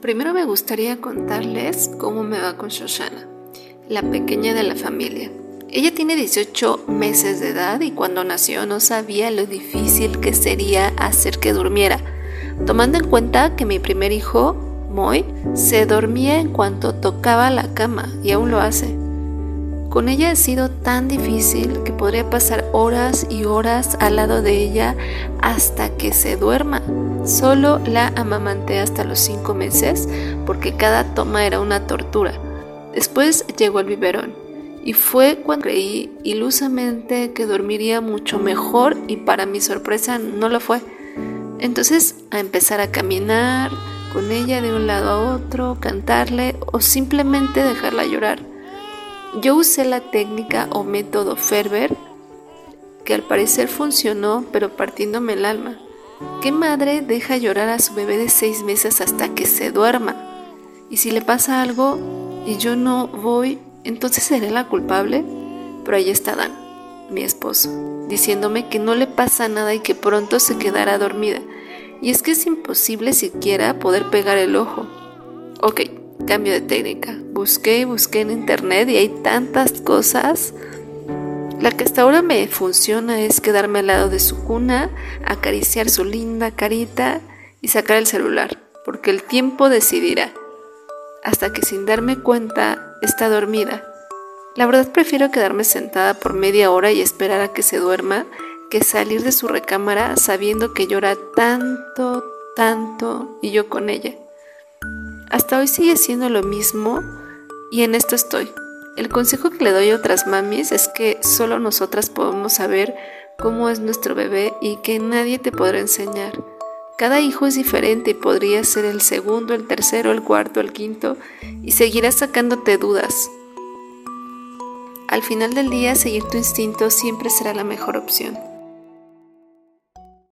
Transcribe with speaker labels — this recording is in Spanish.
Speaker 1: Primero me gustaría contarles cómo me va con Shoshana, la pequeña de la familia. Ella tiene 18 meses de edad y cuando nació no sabía lo difícil que sería hacer que durmiera, tomando en cuenta que mi primer hijo, Moy, se dormía en cuanto tocaba la cama y aún lo hace. Con ella ha sido tan difícil que podría pasar horas y horas al lado de ella hasta que se duerma. Solo la amamanté hasta los cinco meses porque cada toma era una tortura. Después llegó el biberón y fue cuando creí ilusamente que dormiría mucho mejor y para mi sorpresa no lo fue. Entonces a empezar a caminar con ella de un lado a otro, cantarle o simplemente dejarla llorar. Yo usé la técnica o método Ferber, que al parecer funcionó, pero partiéndome el alma. ¿Qué madre deja llorar a su bebé de seis meses hasta que se duerma? Y si le pasa algo y yo no voy, entonces seré la culpable. Pero ahí está Dan, mi esposo, diciéndome que no le pasa nada y que pronto se quedará dormida. Y es que es imposible siquiera poder pegar el ojo. Ok, cambio de técnica. Busqué y busqué en internet y hay tantas cosas. La que hasta ahora me funciona es quedarme al lado de su cuna, acariciar su linda carita y sacar el celular, porque el tiempo decidirá. Hasta que sin darme cuenta está dormida. La verdad prefiero quedarme sentada por media hora y esperar a que se duerma que salir de su recámara sabiendo que llora tanto, tanto y yo con ella. Hasta hoy sigue siendo lo mismo y en esto estoy. El consejo que le doy a otras mamis es que solo nosotras podemos saber cómo es nuestro bebé y que nadie te podrá enseñar. Cada hijo es diferente y podría ser el segundo, el tercero, el cuarto, el quinto y seguirás sacándote dudas. Al final del día, seguir tu instinto siempre será la mejor opción.